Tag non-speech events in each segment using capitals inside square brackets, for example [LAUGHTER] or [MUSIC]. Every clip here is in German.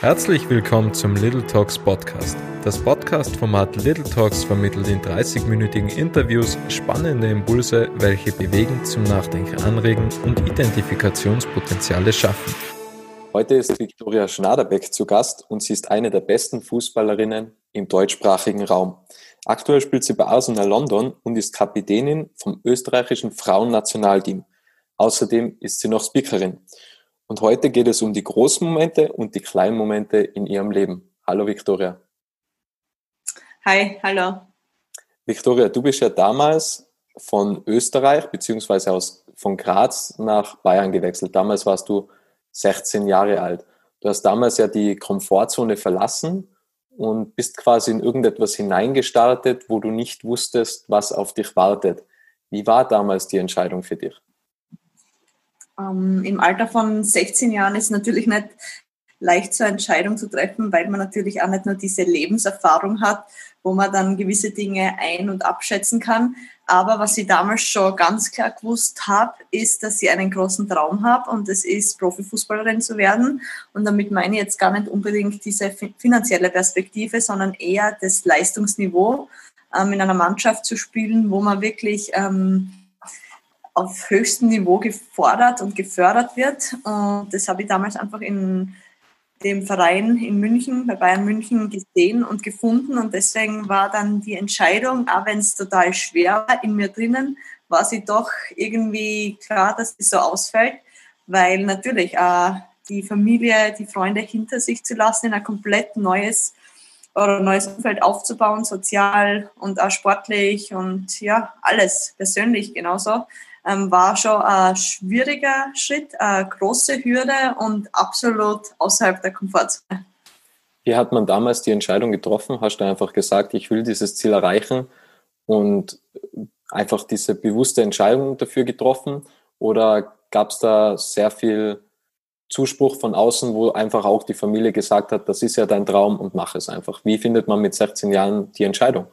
Herzlich willkommen zum Little Talks Podcast. Das Podcast-Format Little Talks vermittelt in 30-minütigen Interviews spannende Impulse, welche bewegen, zum Nachdenken anregen und Identifikationspotenziale schaffen. Heute ist Viktoria Schnaderbeck zu Gast und sie ist eine der besten Fußballerinnen im deutschsprachigen Raum. Aktuell spielt sie bei Arsenal London und ist Kapitänin vom österreichischen Frauennationalteam. Außerdem ist sie noch Speakerin. Und heute geht es um die großen Momente und die kleinen Momente in ihrem Leben. Hallo Victoria. Hi, hallo. Victoria, du bist ja damals von Österreich beziehungsweise aus, von Graz nach Bayern gewechselt. Damals warst du 16 Jahre alt. Du hast damals ja die Komfortzone verlassen und bist quasi in irgendetwas hineingestartet, wo du nicht wusstest, was auf dich wartet. Wie war damals die Entscheidung für dich? Ähm, Im Alter von 16 Jahren ist natürlich nicht leicht zur Entscheidung zu treffen, weil man natürlich auch nicht nur diese Lebenserfahrung hat, wo man dann gewisse Dinge ein- und abschätzen kann. Aber was ich damals schon ganz klar gewusst habe, ist, dass ich einen großen Traum habe und das ist, Profifußballerin zu werden. Und damit meine ich jetzt gar nicht unbedingt diese finanzielle Perspektive, sondern eher das Leistungsniveau, ähm, in einer Mannschaft zu spielen, wo man wirklich ähm, auf höchstem Niveau gefordert und gefördert wird. Und das habe ich damals einfach in dem Verein in München, bei Bayern München gesehen und gefunden. Und deswegen war dann die Entscheidung, auch wenn es total schwer war in mir drinnen, war sie doch irgendwie klar, dass es so ausfällt, weil natürlich äh, die Familie, die Freunde hinter sich zu lassen, in ein komplett neues oder neues Umfeld aufzubauen, sozial und auch sportlich und ja, alles persönlich genauso ähm, war schon ein schwieriger Schritt, eine große Hürde und absolut außerhalb der Komfortzone. Wie hat man damals die Entscheidung getroffen? Hast du einfach gesagt, ich will dieses Ziel erreichen und einfach diese bewusste Entscheidung dafür getroffen? Oder gab es da sehr viel Zuspruch von außen, wo einfach auch die Familie gesagt hat, das ist ja dein Traum und mach es einfach? Wie findet man mit 16 Jahren die Entscheidung?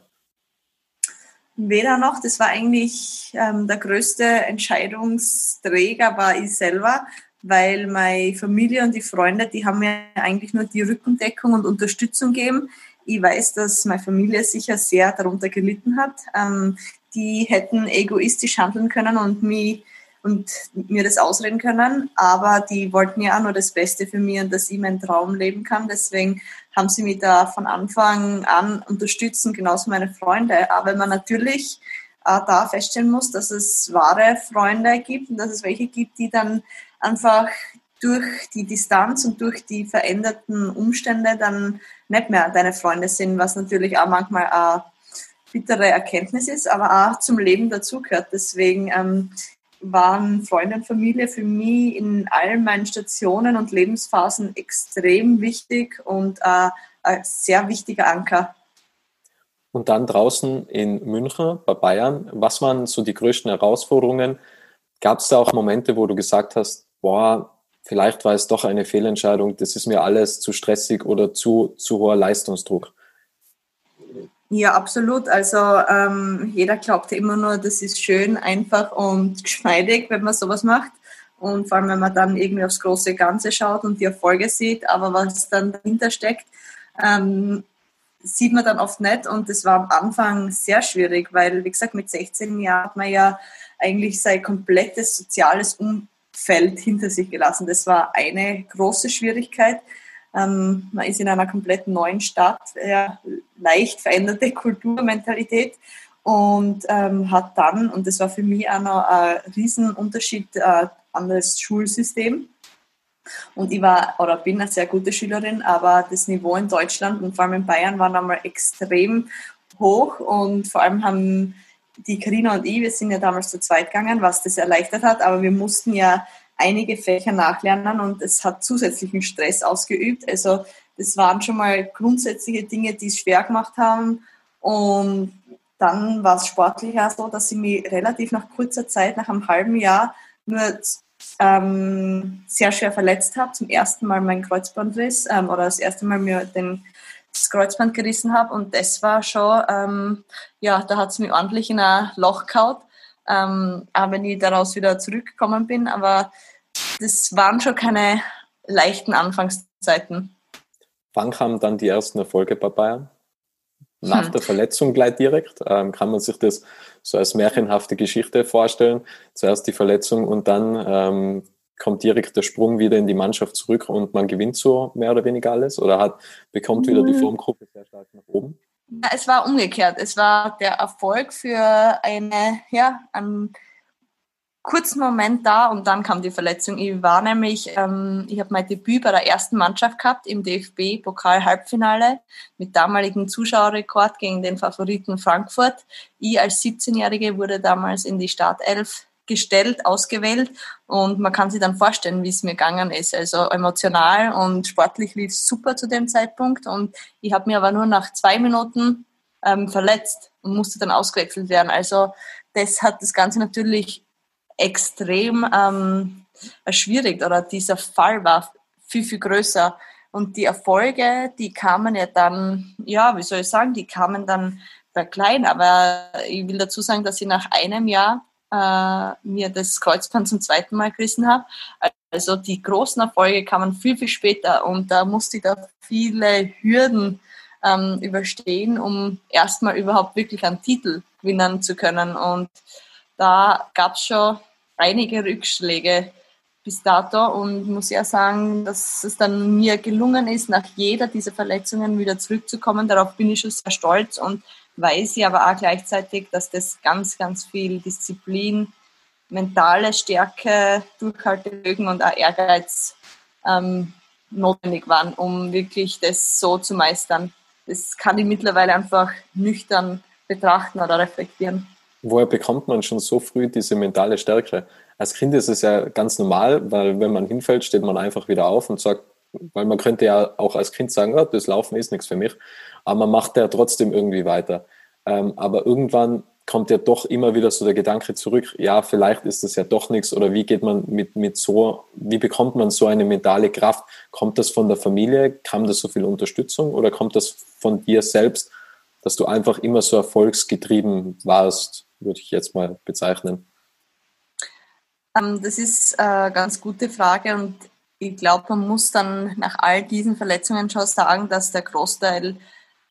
Weder noch, das war eigentlich ähm, der größte Entscheidungsträger war ich selber, weil meine Familie und die Freunde, die haben mir eigentlich nur die Rückendeckung und Unterstützung gegeben. Ich weiß, dass meine Familie sicher sehr darunter gelitten hat. Ähm, die hätten egoistisch handeln können und mich und mir das ausreden können, aber die wollten ja auch nur das Beste für mich und dass ich meinen Traum leben kann. Deswegen haben sie mich da von Anfang an unterstützen, genauso meine Freunde. Aber man natürlich äh, da feststellen muss, dass es wahre Freunde gibt und dass es welche gibt, die dann einfach durch die Distanz und durch die veränderten Umstände dann nicht mehr deine Freunde sind, was natürlich auch manchmal eine bittere Erkenntnis ist, aber auch zum Leben dazugehört. Deswegen ähm, waren Freunde und Familie für mich in allen meinen Stationen und Lebensphasen extrem wichtig und äh, ein sehr wichtiger Anker. Und dann draußen in München bei Bayern, was waren so die größten Herausforderungen? Gab es da auch Momente, wo du gesagt hast, boah, vielleicht war es doch eine Fehlentscheidung, das ist mir alles zu stressig oder zu, zu hoher Leistungsdruck? Ja, absolut. Also ähm, jeder glaubt immer nur, das ist schön, einfach und geschmeidig, wenn man sowas macht. Und vor allem, wenn man dann irgendwie aufs große Ganze schaut und die Erfolge sieht, aber was dann dahinter steckt, ähm, sieht man dann oft nicht. Und das war am Anfang sehr schwierig, weil, wie gesagt, mit 16 Jahren hat man ja eigentlich sein komplettes soziales Umfeld hinter sich gelassen. Das war eine große Schwierigkeit. Ähm, man ist in einer komplett neuen Stadt, ja, leicht veränderte [LAUGHS] Kulturmentalität und ähm, hat dann, und das war für mich auch noch ein Riesenunterschied, äh, an das Schulsystem. Und ich war oder bin eine sehr gute Schülerin, aber das Niveau in Deutschland und vor allem in Bayern war nochmal extrem hoch und vor allem haben die Karina und ich, wir sind ja damals zu zweit gegangen, was das erleichtert hat, aber wir mussten ja einige Fächer nachlernen und es hat zusätzlichen Stress ausgeübt. Also das waren schon mal grundsätzliche Dinge, die es schwer gemacht haben. Und dann war es sportlich auch so, dass ich mich relativ nach kurzer Zeit, nach einem halben Jahr, nur ähm, sehr schwer verletzt habe. Zum ersten Mal mein Kreuzbandriss ähm, oder das erste Mal mir den, das Kreuzband gerissen habe. Und das war schon, ähm, ja, da hat es mich ordentlich in ein Loch gehauen ähm, auch wenn ich daraus wieder zurückgekommen bin. Aber das waren schon keine leichten Anfangszeiten. wann kamen dann die ersten Erfolge bei Bayern? Nach hm. der Verletzung gleich direkt? Ähm, kann man sich das so als märchenhafte Geschichte vorstellen? Zuerst die Verletzung und dann ähm, kommt direkt der Sprung wieder in die Mannschaft zurück und man gewinnt so mehr oder weniger alles? Oder hat, bekommt wieder die hm. Formgruppe sehr stark nach oben? Es war umgekehrt. Es war der Erfolg für eine, ja, einen kurzen Moment da und dann kam die Verletzung. Ich war nämlich, ähm, ich habe mein Debüt bei der ersten Mannschaft gehabt im DFB-Pokal-Halbfinale mit damaligen Zuschauerrekord gegen den Favoriten Frankfurt. Ich als 17-Jährige wurde damals in die Startelf gestellt, ausgewählt und man kann sich dann vorstellen, wie es mir gegangen ist. Also emotional und sportlich lief es super zu dem Zeitpunkt und ich habe mir aber nur nach zwei Minuten ähm, verletzt und musste dann ausgewechselt werden. Also das hat das Ganze natürlich extrem ähm, schwierig oder dieser Fall war viel, viel größer. Und die Erfolge, die kamen ja dann, ja, wie soll ich sagen, die kamen dann klein. Aber ich will dazu sagen, dass ich nach einem Jahr äh, mir das Kreuzband zum zweiten Mal gerissen habe. Also die großen Erfolge kamen viel, viel später und da musste ich da viele Hürden ähm, überstehen, um erstmal überhaupt wirklich einen Titel gewinnen zu können. Und da gab es schon einige Rückschläge bis dato und muss ja sagen, dass es dann mir gelungen ist, nach jeder dieser Verletzungen wieder zurückzukommen. Darauf bin ich schon sehr stolz und weiß ich aber auch gleichzeitig, dass das ganz, ganz viel Disziplin, mentale Stärke, Durchhaltevermögen und auch Ehrgeiz ähm, notwendig waren, um wirklich das so zu meistern. Das kann ich mittlerweile einfach nüchtern betrachten oder reflektieren woher bekommt man schon so früh diese mentale Stärke? Als Kind ist es ja ganz normal, weil wenn man hinfällt, steht man einfach wieder auf und sagt, weil man könnte ja auch als Kind sagen, oh, das Laufen ist nichts für mich, aber man macht ja trotzdem irgendwie weiter. Ähm, aber irgendwann kommt ja doch immer wieder so der Gedanke zurück, ja, vielleicht ist das ja doch nichts oder wie geht man mit, mit so, wie bekommt man so eine mentale Kraft? Kommt das von der Familie? Kam das so viel Unterstützung oder kommt das von dir selbst, dass du einfach immer so erfolgsgetrieben warst? würde ich jetzt mal bezeichnen? Ähm, das ist eine ganz gute Frage und ich glaube, man muss dann nach all diesen Verletzungen schon sagen, dass der Großteil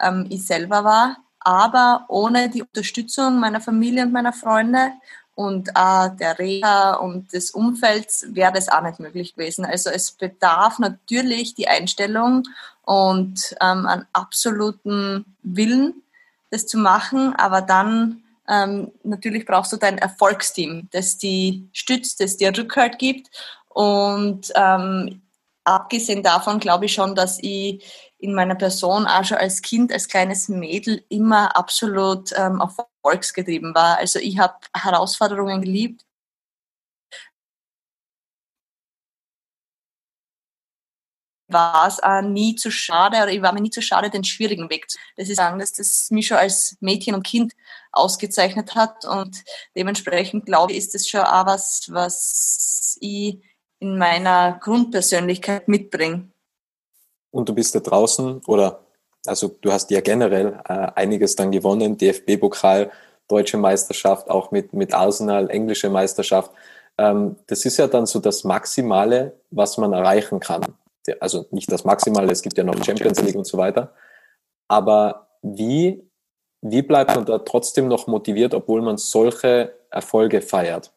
ähm, ich selber war, aber ohne die Unterstützung meiner Familie und meiner Freunde und auch der Reha und des Umfelds wäre das auch nicht möglich gewesen. Also es bedarf natürlich die Einstellung und ähm, einen absoluten Willen, das zu machen, aber dann ähm, natürlich brauchst du dein Erfolgsteam, das die stützt, das dir Rückhalt gibt. Und ähm, abgesehen davon glaube ich schon, dass ich in meiner Person auch schon als Kind, als kleines Mädel immer absolut ähm, erfolgsgetrieben war. Also ich habe Herausforderungen geliebt war es auch nie zu schade oder ich war mir nie zu schade, den schwierigen Weg zu. Das ist sagen, dass das mich schon als Mädchen und Kind ausgezeichnet hat und dementsprechend glaube ich, ist das schon auch was, was ich in meiner Grundpersönlichkeit mitbringe. Und du bist da draußen oder also du hast ja generell äh, einiges dann gewonnen, DFB-Pokal, deutsche Meisterschaft, auch mit, mit Arsenal, englische Meisterschaft. Ähm, das ist ja dann so das Maximale, was man erreichen kann also nicht das Maximale, es gibt ja noch Champions League und so weiter. Aber wie, wie bleibt man da trotzdem noch motiviert, obwohl man solche Erfolge feiert?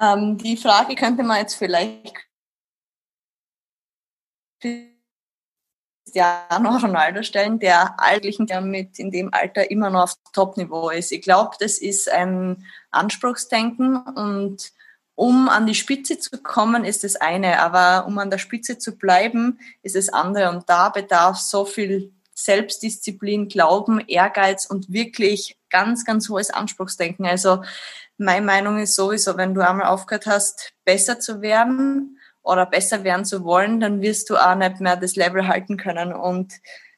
Ähm, die Frage könnte man jetzt vielleicht Cristiano Ronaldo stellen, der eigentlich der mit in dem Alter immer noch auf Top-Niveau ist. Ich glaube, das ist ein Anspruchsdenken und um an die Spitze zu kommen, ist das eine, aber um an der Spitze zu bleiben, ist das andere. Und da bedarf so viel Selbstdisziplin, Glauben, Ehrgeiz und wirklich ganz, ganz hohes Anspruchsdenken. Also meine Meinung ist sowieso, wenn du einmal aufgehört hast, besser zu werden oder besser werden zu wollen, dann wirst du auch nicht mehr das Level halten können. Und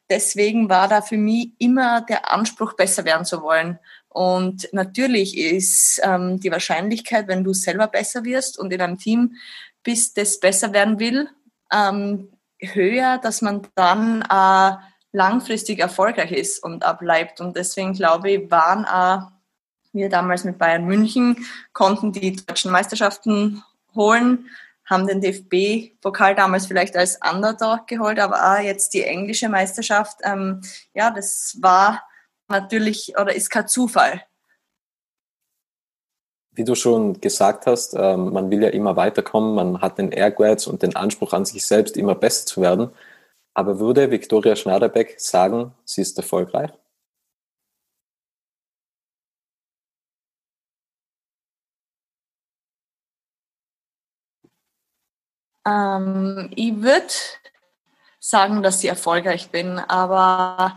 deswegen war da für mich immer der Anspruch, besser werden zu wollen. Und natürlich ist ähm, die Wahrscheinlichkeit, wenn du selber besser wirst und in einem Team bist, das besser werden will, ähm, höher, dass man dann äh, langfristig erfolgreich ist und bleibt. Und deswegen glaube ich, waren äh, wir damals mit Bayern München, konnten die deutschen Meisterschaften holen, haben den DFB-Pokal damals vielleicht als Underdog geholt, aber auch jetzt die englische Meisterschaft, ähm, ja, das war natürlich oder ist kein Zufall. Wie du schon gesagt hast, ähm, man will ja immer weiterkommen, man hat den Ehrgeiz und den Anspruch an sich selbst, immer besser zu werden. Aber würde Viktoria Schnaderbeck sagen, sie ist erfolgreich? Ähm, ich würde sagen, dass ich erfolgreich bin, aber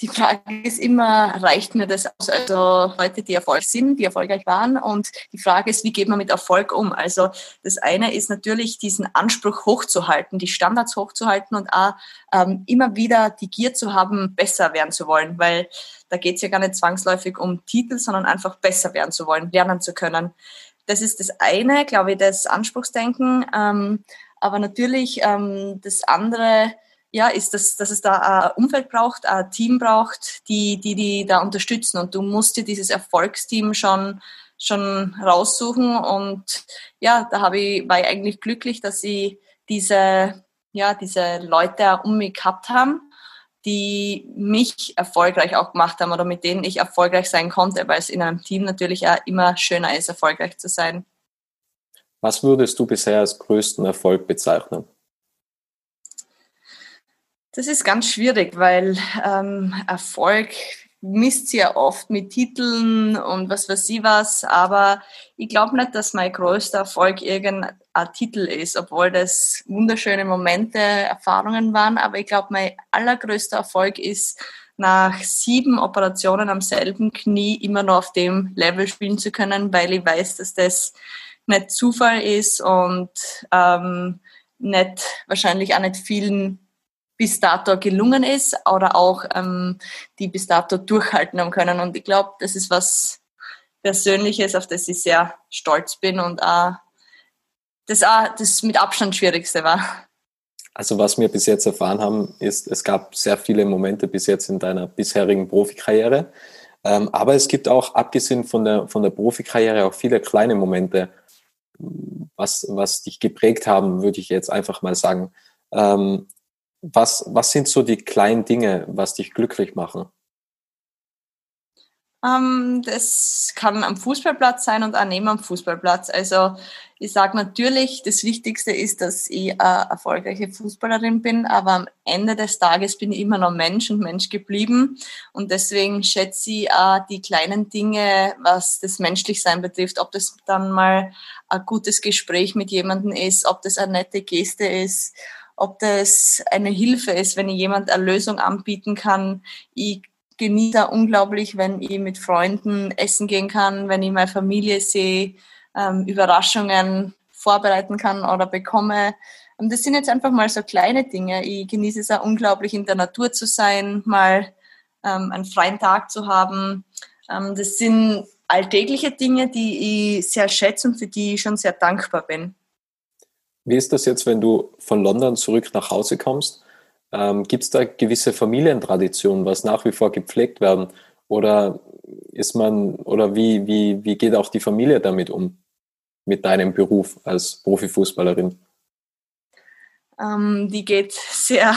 die Frage ist immer, reicht mir das aus? Also Leute, die erfolgreich sind, die erfolgreich waren. Und die Frage ist, wie geht man mit Erfolg um? Also das eine ist natürlich, diesen Anspruch hochzuhalten, die Standards hochzuhalten und auch ähm, immer wieder die Gier zu haben, besser werden zu wollen. Weil da geht es ja gar nicht zwangsläufig um Titel, sondern einfach besser werden zu wollen, lernen zu können. Das ist das eine, glaube ich, das Anspruchsdenken. Ähm, aber natürlich ähm, das andere, ja, ist, dass, dass es da ein Umfeld braucht, ein Team braucht, die, die die da unterstützen. Und du musst dir dieses Erfolgsteam schon, schon raussuchen. Und ja, da habe ich, war ich eigentlich glücklich, dass sie diese, ja, diese Leute um mich gehabt haben die mich erfolgreich auch gemacht haben oder mit denen ich erfolgreich sein konnte, weil es in einem Team natürlich auch immer schöner ist, erfolgreich zu sein. Was würdest du bisher als größten Erfolg bezeichnen? Das ist ganz schwierig, weil ähm, Erfolg misst sie ja oft mit Titeln und was weiß ich was, aber ich glaube nicht, dass mein größter Erfolg irgendein Titel ist, obwohl das wunderschöne Momente, Erfahrungen waren, aber ich glaube, mein allergrößter Erfolg ist, nach sieben Operationen am selben Knie immer noch auf dem Level spielen zu können, weil ich weiß, dass das nicht Zufall ist und ähm, nicht wahrscheinlich auch nicht vielen bis dato gelungen ist oder auch ähm, die bis dato durchhalten haben können. Und ich glaube, das ist was Persönliches, auf das ich sehr stolz bin und auch das auch das mit Abstand Schwierigste war. Also was wir bis jetzt erfahren haben, ist, es gab sehr viele Momente bis jetzt in deiner bisherigen Profikarriere. Ähm, aber es gibt auch, abgesehen von der, von der Profikarriere, auch viele kleine Momente, was, was dich geprägt haben, würde ich jetzt einfach mal sagen. Ähm, was, was sind so die kleinen Dinge, was dich glücklich machen? Ähm, das kann am Fußballplatz sein und auch neben am Fußballplatz. Also ich sage natürlich, das Wichtigste ist, dass ich eine erfolgreiche Fußballerin bin, aber am Ende des Tages bin ich immer noch Mensch und Mensch geblieben. Und deswegen schätze ich auch die kleinen Dinge, was das Menschlichsein betrifft, ob das dann mal ein gutes Gespräch mit jemandem ist, ob das eine nette Geste ist, ob das eine Hilfe ist, wenn ich jemand eine Lösung anbieten kann. Ich genieße unglaublich, wenn ich mit Freunden essen gehen kann, wenn ich meine Familie sehe, ähm, Überraschungen vorbereiten kann oder bekomme. Und das sind jetzt einfach mal so kleine Dinge. Ich genieße es auch unglaublich, in der Natur zu sein, mal ähm, einen freien Tag zu haben. Ähm, das sind alltägliche Dinge, die ich sehr schätze und für die ich schon sehr dankbar bin. Wie ist das jetzt, wenn du von London zurück nach Hause kommst? Ähm, Gibt es da gewisse Familientraditionen, was nach wie vor gepflegt werden? Oder ist man, oder wie, wie, wie geht auch die Familie damit um? Mit deinem Beruf als Profifußballerin? Ähm, die geht sehr,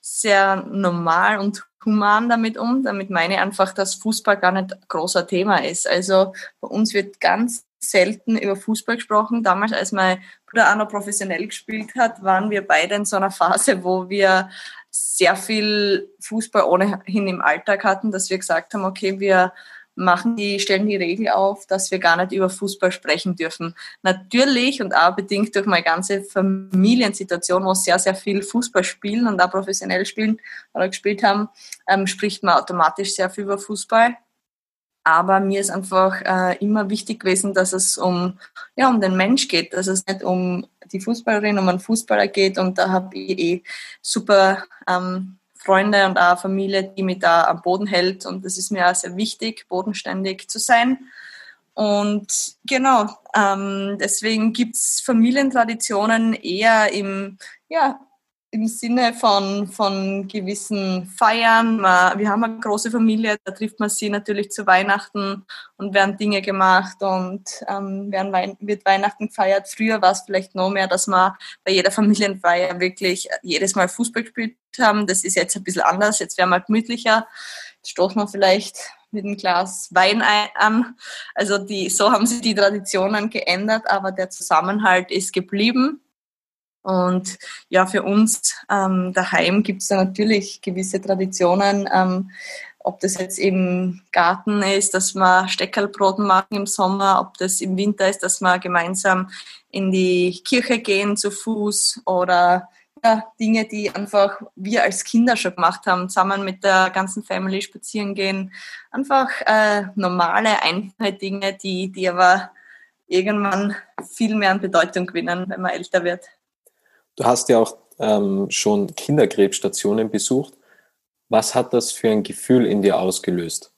sehr normal und human damit um. Damit meine ich einfach, dass Fußball gar nicht großer Thema ist. Also bei uns wird ganz selten über Fußball gesprochen. Damals, als mein Bruder auch noch professionell gespielt hat, waren wir beide in so einer Phase, wo wir sehr viel Fußball ohnehin im Alltag hatten, dass wir gesagt haben, okay, wir machen die, stellen die Regel auf, dass wir gar nicht über Fußball sprechen dürfen. Natürlich und auch bedingt durch meine ganze Familiensituation, wo sehr, sehr viel Fußball spielen und auch professionell spielen oder gespielt haben, ähm, spricht man automatisch sehr viel über Fußball. Aber mir ist einfach äh, immer wichtig gewesen, dass es um, ja, um den Mensch geht, dass es nicht um die Fußballerin, um einen Fußballer geht. Und da habe ich eh super ähm, Freunde und auch Familie, die mich da am Boden hält. Und das ist mir auch sehr wichtig, bodenständig zu sein. Und genau, ähm, deswegen gibt's Familientraditionen eher im, ja, im Sinne von, von gewissen Feiern. Wir haben eine große Familie, da trifft man sie natürlich zu Weihnachten und werden Dinge gemacht und ähm, werden, wird Weihnachten gefeiert. Früher war es vielleicht noch mehr, dass wir bei jeder Familienfeier wirklich jedes Mal Fußball gespielt haben. Das ist jetzt ein bisschen anders. Jetzt werden wir gemütlicher. Jetzt stoßen wir vielleicht mit einem Glas Wein an. Also die, so haben sich die Traditionen geändert, aber der Zusammenhalt ist geblieben. Und ja, für uns ähm, daheim gibt es da natürlich gewisse Traditionen. Ähm, ob das jetzt im Garten ist, dass wir Steckerlbroten machen im Sommer, ob das im Winter ist, dass wir gemeinsam in die Kirche gehen zu Fuß oder ja, Dinge, die einfach wir als Kinder schon gemacht haben, zusammen mit der ganzen Family spazieren gehen. Einfach äh, normale, einfache Dinge, die, die aber irgendwann viel mehr an Bedeutung gewinnen, wenn man älter wird. Du hast ja auch ähm, schon Kinderkrebsstationen besucht. Was hat das für ein Gefühl in dir ausgelöst?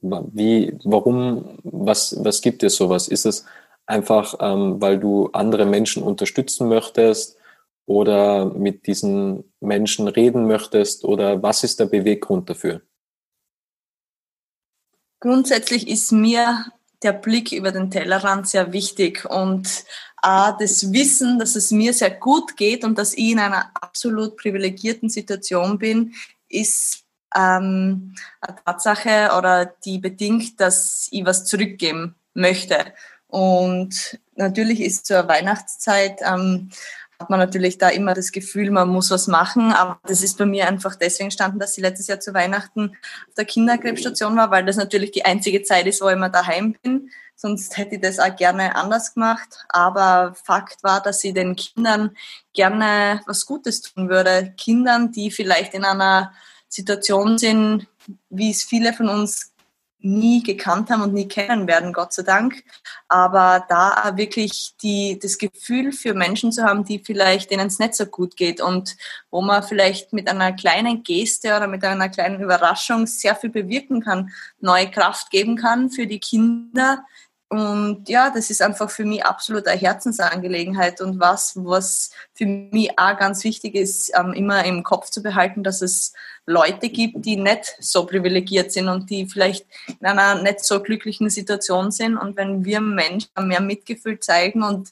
Wie, warum, was, was gibt dir sowas? Ist es einfach, ähm, weil du andere Menschen unterstützen möchtest oder mit diesen Menschen reden möchtest oder was ist der Beweggrund dafür? Grundsätzlich ist mir der Blick über den Tellerrand sehr wichtig und äh, das Wissen, dass es mir sehr gut geht und dass ich in einer absolut privilegierten Situation bin, ist ähm, eine Tatsache oder die bedingt, dass ich was zurückgeben möchte. Und natürlich ist zur Weihnachtszeit ähm, hat man natürlich da immer das Gefühl, man muss was machen. Aber das ist bei mir einfach deswegen entstanden, dass ich letztes Jahr zu Weihnachten auf der Kinderkrebsstation war, weil das natürlich die einzige Zeit ist, wo ich immer daheim bin. Sonst hätte ich das auch gerne anders gemacht. Aber Fakt war, dass ich den Kindern gerne was Gutes tun würde. Kindern, die vielleicht in einer Situation sind, wie es viele von uns nie gekannt haben und nie kennen werden, Gott sei Dank. Aber da wirklich die, das Gefühl für Menschen zu haben, die vielleicht denen es nicht so gut geht und wo man vielleicht mit einer kleinen Geste oder mit einer kleinen Überraschung sehr viel bewirken kann, neue Kraft geben kann für die Kinder, und ja, das ist einfach für mich absolut eine Herzensangelegenheit und was, was für mich auch ganz wichtig ist, ähm, immer im Kopf zu behalten, dass es Leute gibt, die nicht so privilegiert sind und die vielleicht in einer nicht so glücklichen Situation sind. Und wenn wir Menschen mehr Mitgefühl zeigen und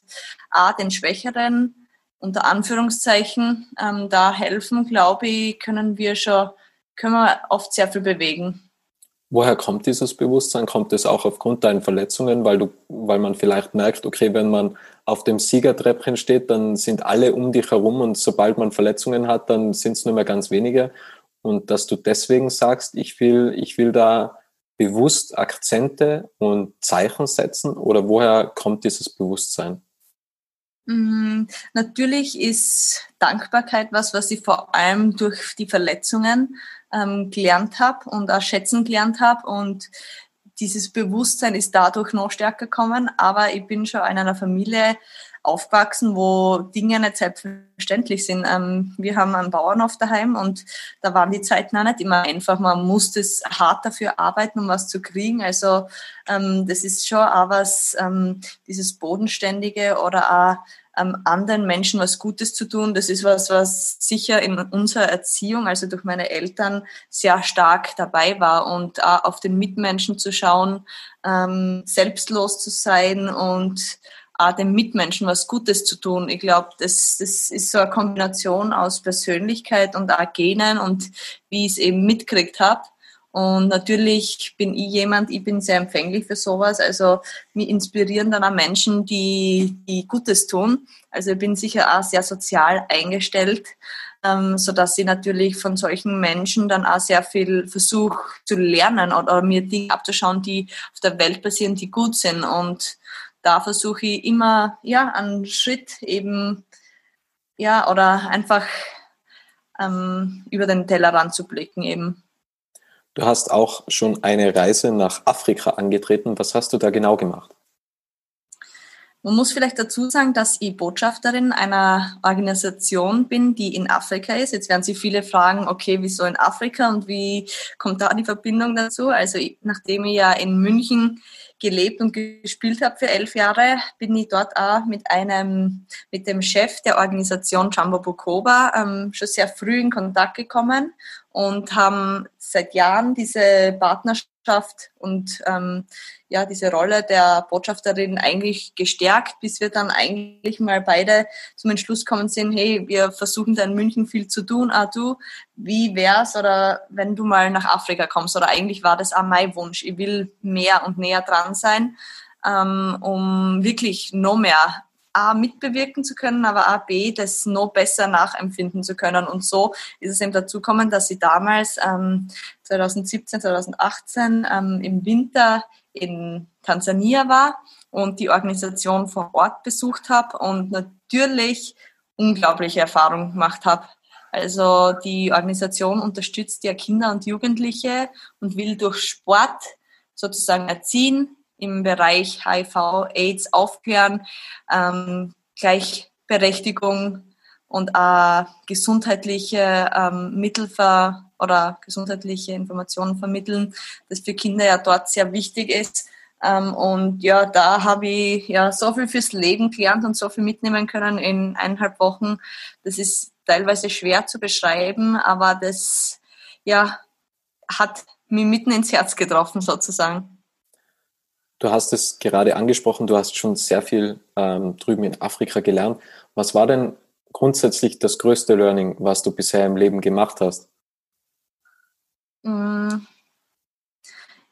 auch den Schwächeren unter Anführungszeichen ähm, da helfen, glaube ich, können wir schon, können wir oft sehr viel bewegen. Woher kommt dieses Bewusstsein? Kommt es auch aufgrund deiner Verletzungen, weil du, weil man vielleicht merkt, okay, wenn man auf dem Siegertreppchen steht, dann sind alle um dich herum und sobald man Verletzungen hat, dann sind es nur mehr ganz wenige. Und dass du deswegen sagst, ich will, ich will da bewusst Akzente und Zeichen setzen oder woher kommt dieses Bewusstsein? Mm, natürlich ist Dankbarkeit was, was ich vor allem durch die Verletzungen ähm, gelernt habe und auch schätzen gelernt habe. Und dieses Bewusstsein ist dadurch noch stärker gekommen. Aber ich bin schon in einer Familie aufgewachsen, wo Dinge nicht selbstverständlich sind. Ähm, wir haben einen Bauernhof daheim und da waren die Zeiten auch nicht immer einfach. Man musste hart dafür arbeiten, um was zu kriegen. Also ähm, das ist schon auch was, ähm, dieses Bodenständige oder auch ähm, anderen Menschen was Gutes zu tun. Das ist was, was sicher in unserer Erziehung, also durch meine Eltern, sehr stark dabei war und auch auf den Mitmenschen zu schauen, ähm, selbstlos zu sein und auch dem Mitmenschen was Gutes zu tun. Ich glaube, das, das ist so eine Kombination aus Persönlichkeit und auch Genen und wie ich es eben mitkriegt habe. Und natürlich bin ich jemand, ich bin sehr empfänglich für sowas. Also mich inspirieren dann auch Menschen, die, die Gutes tun. Also ich bin sicher auch sehr sozial eingestellt, ähm, so dass ich natürlich von solchen Menschen dann auch sehr viel versuche zu lernen oder mir Dinge abzuschauen, die auf der Welt passieren, die gut sind. Und da versuche ich immer, ja, einen Schritt eben, ja, oder einfach ähm, über den Tellerrand zu blicken eben. Du hast auch schon eine Reise nach Afrika angetreten. Was hast du da genau gemacht? Man muss vielleicht dazu sagen, dass ich Botschafterin einer Organisation bin, die in Afrika ist. Jetzt werden Sie viele fragen, okay, wieso in Afrika und wie kommt da die Verbindung dazu? Also nachdem ich ja in München gelebt und gespielt habe für elf Jahre, bin ich dort auch mit einem, mit dem Chef der Organisation Jumbo Bukoba ähm, schon sehr früh in Kontakt gekommen und haben seit Jahren diese Partnerschaft und ähm, ja diese Rolle der Botschafterin eigentlich gestärkt, bis wir dann eigentlich mal beide zum Entschluss kommen sind, hey, wir versuchen da in München viel zu tun, ah du, wie wär's? Oder wenn du mal nach Afrika kommst oder eigentlich war das auch mein Wunsch, ich will mehr und näher dran sein, ähm, um wirklich noch mehr A, mitbewirken zu können, aber A, B, das noch besser nachempfinden zu können. Und so ist es eben dazu gekommen, dass sie damals ähm, 2017, 2018 ähm, im Winter in Tansania war und die Organisation vor Ort besucht habe und natürlich unglaubliche Erfahrungen gemacht habe. Also die Organisation unterstützt ja Kinder und Jugendliche und will durch Sport sozusagen erziehen, im Bereich HIV, AIDS aufklären, ähm, Gleichberechtigung und äh, gesundheitliche ähm, Mittel ver oder gesundheitliche Informationen vermitteln, das für Kinder ja dort sehr wichtig ist. Ähm, und ja, da habe ich ja so viel fürs Leben gelernt und so viel mitnehmen können in eineinhalb Wochen. Das ist teilweise schwer zu beschreiben, aber das ja hat mich mitten ins Herz getroffen sozusagen. Du hast es gerade angesprochen, du hast schon sehr viel ähm, drüben in Afrika gelernt. Was war denn grundsätzlich das größte Learning, was du bisher im Leben gemacht hast? Mm.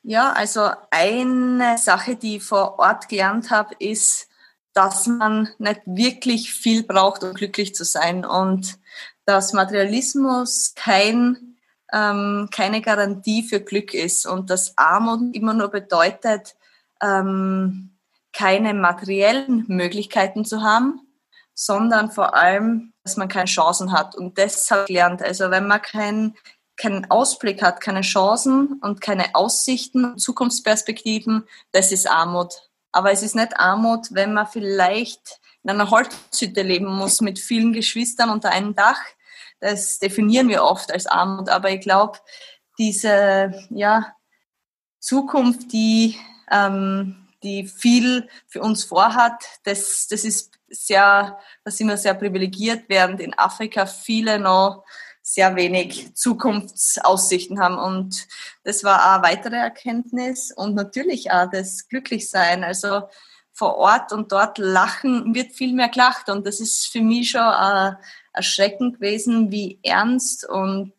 Ja, also eine Sache, die ich vor Ort gelernt habe, ist, dass man nicht wirklich viel braucht, um glücklich zu sein und dass Materialismus kein, ähm, keine Garantie für Glück ist und dass Armut immer nur bedeutet, ähm, keine materiellen Möglichkeiten zu haben, sondern vor allem, dass man keine Chancen hat. Und das habe ich gelernt. Also wenn man keinen keinen Ausblick hat, keine Chancen und keine Aussichten, Zukunftsperspektiven, das ist Armut. Aber es ist nicht Armut, wenn man vielleicht in einer Holzhütte leben muss mit vielen Geschwistern unter einem Dach. Das definieren wir oft als Armut. Aber ich glaube, diese ja, Zukunft, die ähm, die viel für uns vorhat. Das, das ist sehr, da sind wir sehr privilegiert, während in Afrika viele noch sehr wenig Zukunftsaussichten haben. Und das war eine weitere Erkenntnis und natürlich auch das Glücklichsein. Also vor Ort und dort lachen wird viel mehr gelacht. Und das ist für mich schon erschreckend gewesen, wie ernst und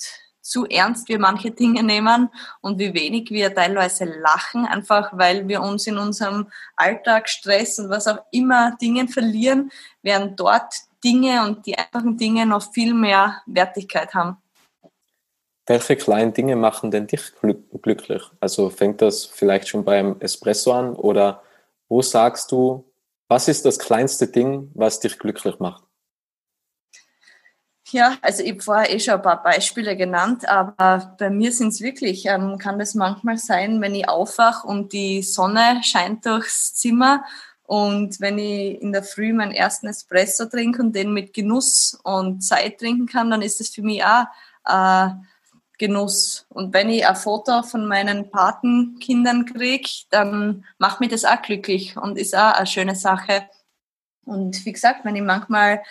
zu ernst wir manche Dinge nehmen und wie wenig wir teilweise lachen, einfach weil wir uns in unserem Alltag, Stress und was auch immer Dingen verlieren, während dort Dinge und die einfachen Dinge noch viel mehr Wertigkeit haben. Welche kleinen Dinge machen denn dich glücklich? Also fängt das vielleicht schon beim Espresso an oder wo sagst du, was ist das kleinste Ding, was dich glücklich macht? Ja, also ich habe vorher eh schon ein paar Beispiele genannt, aber bei mir sind es wirklich, ähm, kann das manchmal sein, wenn ich aufwache und die Sonne scheint durchs Zimmer und wenn ich in der Früh meinen ersten Espresso trinke und den mit Genuss und Zeit trinken kann, dann ist das für mich auch äh, Genuss. Und wenn ich ein Foto von meinen Patenkindern kriege, dann macht mich das auch glücklich und ist auch eine schöne Sache. Und wie gesagt, wenn ich manchmal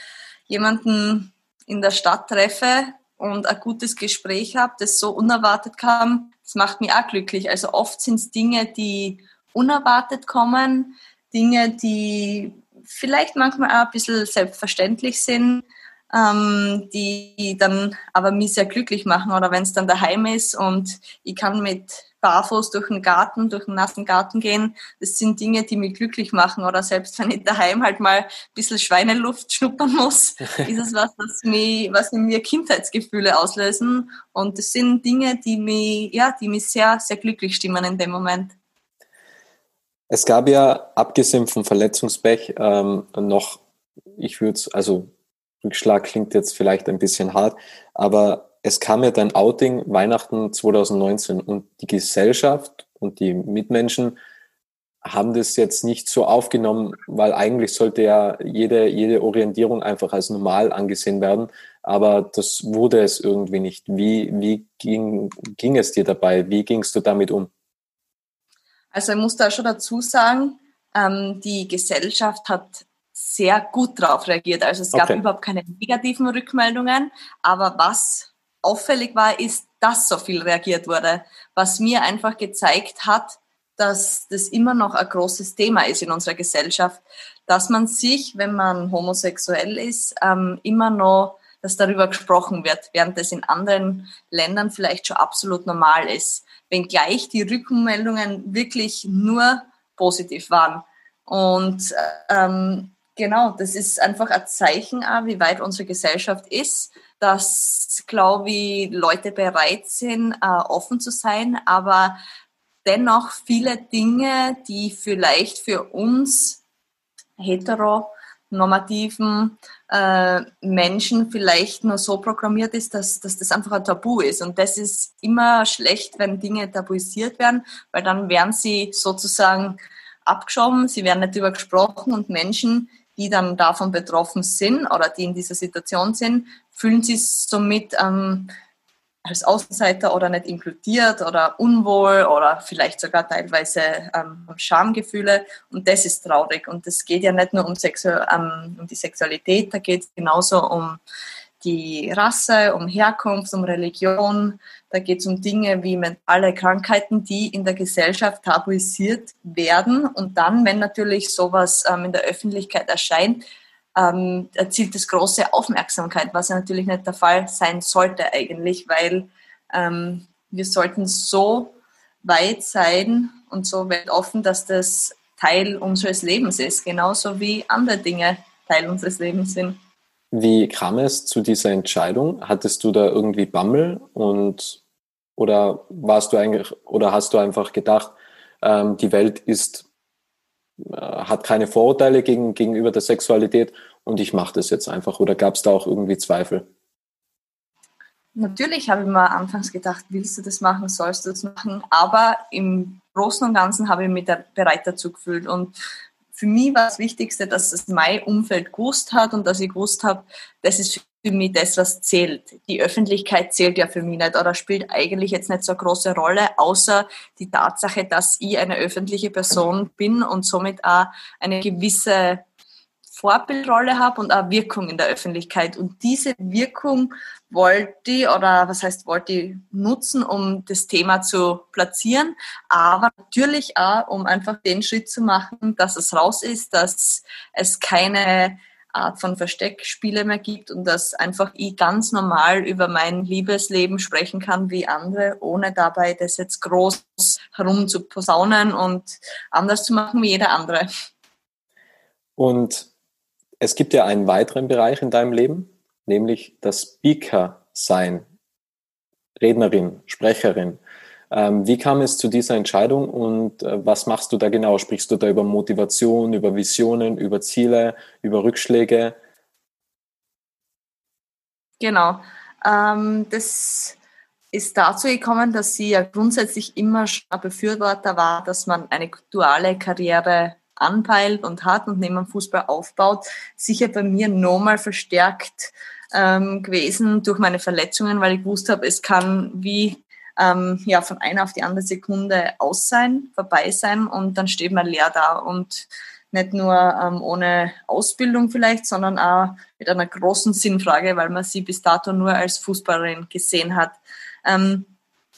jemanden in der Stadt treffe und ein gutes Gespräch habe, das so unerwartet kam, das macht mich auch glücklich. Also oft sind es Dinge, die unerwartet kommen, Dinge, die vielleicht manchmal auch ein bisschen selbstverständlich sind, ähm, die dann aber mich sehr glücklich machen. Oder wenn es dann daheim ist und ich kann mit barfuß durch den Garten, durch den nassen Garten gehen, das sind Dinge, die mich glücklich machen. Oder selbst wenn ich daheim halt mal ein bisschen Schweineluft schnuppern muss, [LAUGHS] ist es was, was, mich, was in mir Kindheitsgefühle auslösen. Und das sind Dinge, die mich, ja, die mich sehr, sehr glücklich stimmen in dem Moment. Es gab ja, abgesehen vom Verletzungspech, ähm, noch, ich würde es, also Rückschlag klingt jetzt vielleicht ein bisschen hart, aber es kam ja dein Outing Weihnachten 2019 und die Gesellschaft und die Mitmenschen haben das jetzt nicht so aufgenommen, weil eigentlich sollte ja jede, jede Orientierung einfach als normal angesehen werden. Aber das wurde es irgendwie nicht. Wie, wie ging, ging es dir dabei? Wie gingst du damit um? Also ich muss da schon dazu sagen, ähm, die Gesellschaft hat sehr gut darauf reagiert. Also es gab okay. überhaupt keine negativen Rückmeldungen. Aber was auffällig war, ist, dass so viel reagiert wurde. Was mir einfach gezeigt hat, dass das immer noch ein großes Thema ist in unserer Gesellschaft, dass man sich, wenn man homosexuell ist, ähm, immer noch, dass darüber gesprochen wird, während das in anderen Ländern vielleicht schon absolut normal ist. Wenngleich die Rückmeldungen wirklich nur positiv waren. Und ähm, genau, das ist einfach ein Zeichen, auch, wie weit unsere Gesellschaft ist, dass, glaube ich, Leute bereit sind, äh, offen zu sein, aber dennoch viele Dinge, die vielleicht für uns heteronormativen äh, Menschen vielleicht nur so programmiert ist, dass, dass das einfach ein Tabu ist. Und das ist immer schlecht, wenn Dinge tabuisiert werden, weil dann werden sie sozusagen abgeschoben, sie werden nicht darüber gesprochen und Menschen, die dann davon betroffen sind oder die in dieser Situation sind, fühlen sich somit ähm, als Außenseiter oder nicht inkludiert oder unwohl oder vielleicht sogar teilweise ähm, Schamgefühle. Und das ist traurig. Und es geht ja nicht nur um, Sexu ähm, um die Sexualität, da geht es genauso um die Rasse, um Herkunft, um Religion. Da geht es um Dinge wie mentale Krankheiten, die in der Gesellschaft tabuisiert werden. Und dann, wenn natürlich sowas ähm, in der Öffentlichkeit erscheint, ähm, erzielt es große Aufmerksamkeit, was ja natürlich nicht der Fall sein sollte eigentlich, weil ähm, wir sollten so weit sein und so weltoffen, dass das Teil unseres Lebens ist, genauso wie andere Dinge Teil unseres Lebens sind. Wie kam es zu dieser Entscheidung? Hattest du da irgendwie Bammel und oder warst du eigentlich oder hast du einfach gedacht, ähm, die Welt ist äh, hat keine Vorurteile gegen, gegenüber der Sexualität und ich mache das jetzt einfach oder gab es da auch irgendwie Zweifel? Natürlich habe ich mir anfangs gedacht, willst du das machen, sollst du das machen, aber im Großen und Ganzen habe ich mich da bereit dazu gefühlt und für mich war das Wichtigste, dass es mein Umfeld gewusst hat und dass ich gewusst habe, das ist für mich das, was zählt. Die Öffentlichkeit zählt ja für mich nicht oder spielt eigentlich jetzt nicht so eine große Rolle, außer die Tatsache, dass ich eine öffentliche Person bin und somit auch eine gewisse Vorbildrolle habe und auch Wirkung in der Öffentlichkeit. Und diese Wirkung wollte ich, oder was heißt wollte ich nutzen, um das Thema zu platzieren, aber natürlich auch, um einfach den Schritt zu machen, dass es raus ist, dass es keine Art von Versteckspiele mehr gibt und dass einfach ich ganz normal über mein Liebesleben sprechen kann wie andere, ohne dabei das jetzt groß herum zu posaunen und anders zu machen wie jeder andere. Und es gibt ja einen weiteren Bereich in deinem Leben, nämlich das Speaker sein, Rednerin, Sprecherin. Ähm, wie kam es zu dieser Entscheidung und äh, was machst du da genau? Sprichst du da über Motivation, über Visionen, über Ziele, über Rückschläge? Genau. Ähm, das ist dazu gekommen, dass sie ja grundsätzlich immer Befürworter war, dass man eine duale Karriere anpeilt und hat und neben dem Fußball aufbaut, sicher bei mir nochmal verstärkt ähm, gewesen durch meine Verletzungen, weil ich gewusst habe, es kann wie ähm, ja, von einer auf die andere Sekunde aus sein, vorbei sein und dann steht man leer da und nicht nur ähm, ohne Ausbildung vielleicht, sondern auch mit einer großen Sinnfrage, weil man sie bis dato nur als Fußballerin gesehen hat. Ähm,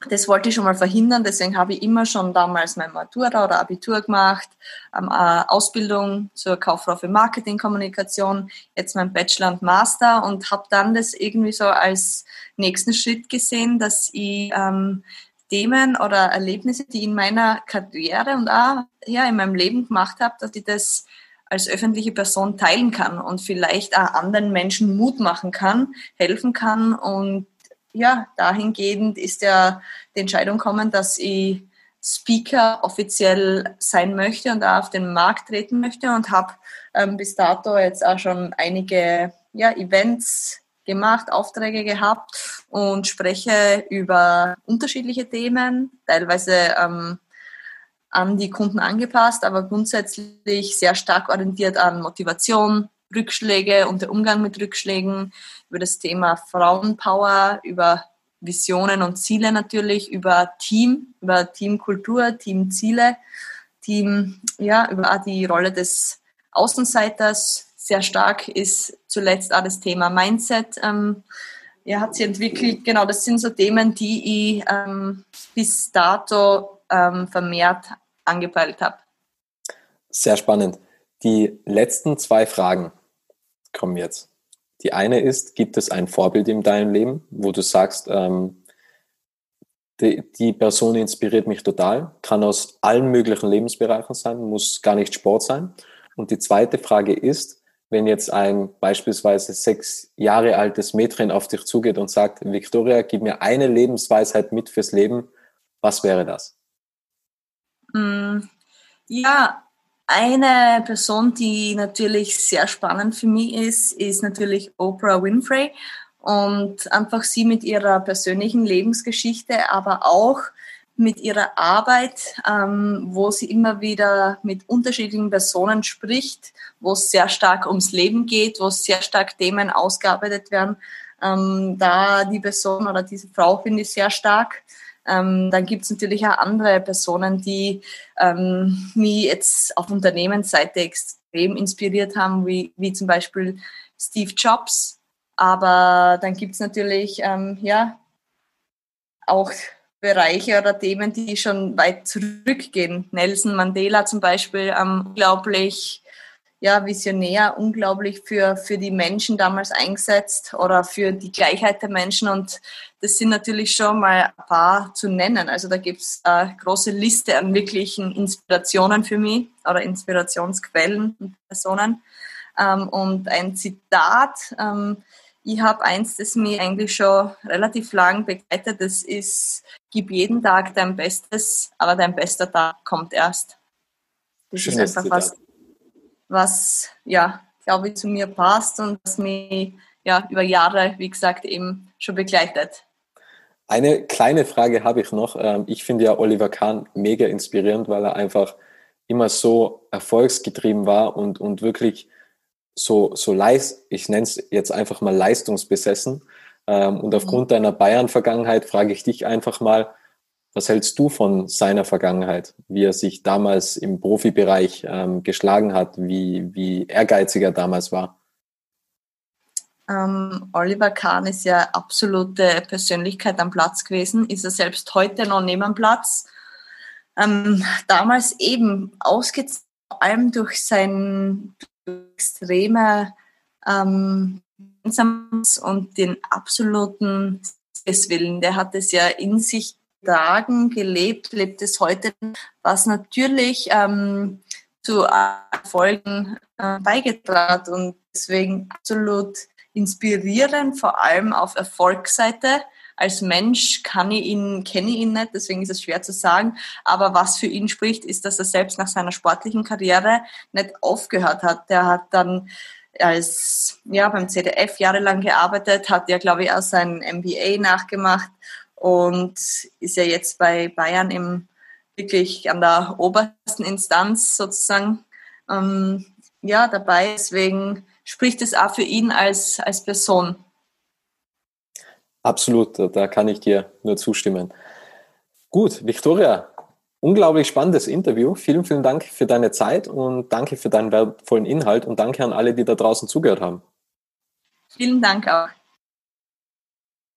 das wollte ich schon mal verhindern, deswegen habe ich immer schon damals mein Matura oder Abitur gemacht, ähm, Ausbildung zur Kauffrau für Marketingkommunikation, jetzt mein Bachelor und Master und habe dann das irgendwie so als nächsten Schritt gesehen, dass ich ähm, Themen oder Erlebnisse, die ich in meiner Karriere und auch ja, in meinem Leben gemacht habe, dass ich das als öffentliche Person teilen kann und vielleicht auch anderen Menschen Mut machen kann, helfen kann und ja, dahingehend ist ja die Entscheidung gekommen, dass ich Speaker offiziell sein möchte und auf den Markt treten möchte und habe ähm, bis dato jetzt auch schon einige ja, Events gemacht, Aufträge gehabt und spreche über unterschiedliche Themen, teilweise ähm, an die Kunden angepasst, aber grundsätzlich sehr stark orientiert an Motivation, Rückschläge und der Umgang mit Rückschlägen, über das Thema Frauenpower, über Visionen und Ziele natürlich, über Team, über Teamkultur, Teamziele, Team, ja, über die Rolle des Außenseiters. Sehr stark ist zuletzt auch das Thema Mindset. Ähm, ja, hat sie entwickelt. Genau, das sind so Themen, die ich ähm, bis dato ähm, vermehrt angepeilt habe. Sehr spannend. Die letzten zwei Fragen kommen jetzt. Die eine ist, gibt es ein Vorbild in deinem Leben, wo du sagst, ähm, die, die Person inspiriert mich total, kann aus allen möglichen Lebensbereichen sein, muss gar nicht Sport sein. Und die zweite Frage ist, wenn jetzt ein beispielsweise sechs Jahre altes Mädchen auf dich zugeht und sagt, Victoria, gib mir eine Lebensweisheit mit fürs Leben, was wäre das? Mm, ja, eine Person, die natürlich sehr spannend für mich ist, ist natürlich Oprah Winfrey und einfach sie mit ihrer persönlichen Lebensgeschichte, aber auch mit ihrer Arbeit, ähm, wo sie immer wieder mit unterschiedlichen Personen spricht, wo es sehr stark ums Leben geht, wo sehr stark Themen ausgearbeitet werden. Ähm, da die Person oder diese Frau finde ich sehr stark. Ähm, dann gibt es natürlich auch andere Personen, die ähm, mich jetzt auf Unternehmensseite extrem inspiriert haben, wie, wie zum Beispiel Steve Jobs. Aber dann gibt es natürlich ähm, ja, auch Bereiche oder Themen, die schon weit zurückgehen. Nelson Mandela zum Beispiel, ähm, unglaublich ja, visionär, unglaublich für, für die Menschen damals eingesetzt oder für die Gleichheit der Menschen. Und das sind natürlich schon mal ein paar zu nennen. Also da gibt es eine große Liste an wirklichen Inspirationen für mich oder Inspirationsquellen und Personen. Ähm, und ein Zitat, ähm, ich habe eins, das mich eigentlich schon relativ lang begleitet, das ist, gib jeden Tag dein Bestes, aber dein bester Tag kommt erst. Das Schönes ist einfach Zitat. was, was, ja, glaube ich, zu mir passt und was mich ja, über Jahre, wie gesagt, eben schon begleitet. Eine kleine Frage habe ich noch. Ähm, ich finde ja Oliver Kahn mega inspirierend, weil er einfach immer so erfolgsgetrieben war und, und wirklich so, so leist, ich nenne es jetzt einfach mal leistungsbesessen. Ähm, und aufgrund mhm. deiner Bayern-Vergangenheit frage ich dich einfach mal, was hältst du von seiner Vergangenheit, wie er sich damals im Profibereich ähm, geschlagen hat, wie, wie ehrgeizig er damals war? Ähm, Oliver Kahn ist ja absolute Persönlichkeit am Platz gewesen, ist er selbst heute noch neben Platz. Ähm, damals eben ausgezeichnet, vor allem durch sein extreme ähm, und den absoluten Willen. Der hat es ja in sich Tagen gelebt, lebt es heute, was natürlich ähm, zu Erfolgen äh, beigetragen hat und deswegen absolut inspirierend, vor allem auf Erfolgsseite. Als Mensch kann ich ihn, kenne ich ihn nicht, deswegen ist es schwer zu sagen. Aber was für ihn spricht, ist, dass er selbst nach seiner sportlichen Karriere nicht aufgehört hat. Der hat dann als ja beim CDF jahrelang gearbeitet, hat ja glaube ich auch sein MBA nachgemacht und ist ja jetzt bei Bayern im, wirklich an der obersten Instanz sozusagen ähm, ja, dabei. Deswegen spricht es auch für ihn als, als Person. Absolut, da kann ich dir nur zustimmen. Gut, Victoria, unglaublich spannendes Interview. Vielen, vielen Dank für deine Zeit und danke für deinen wertvollen Inhalt und danke an alle, die da draußen zugehört haben. Vielen Dank auch.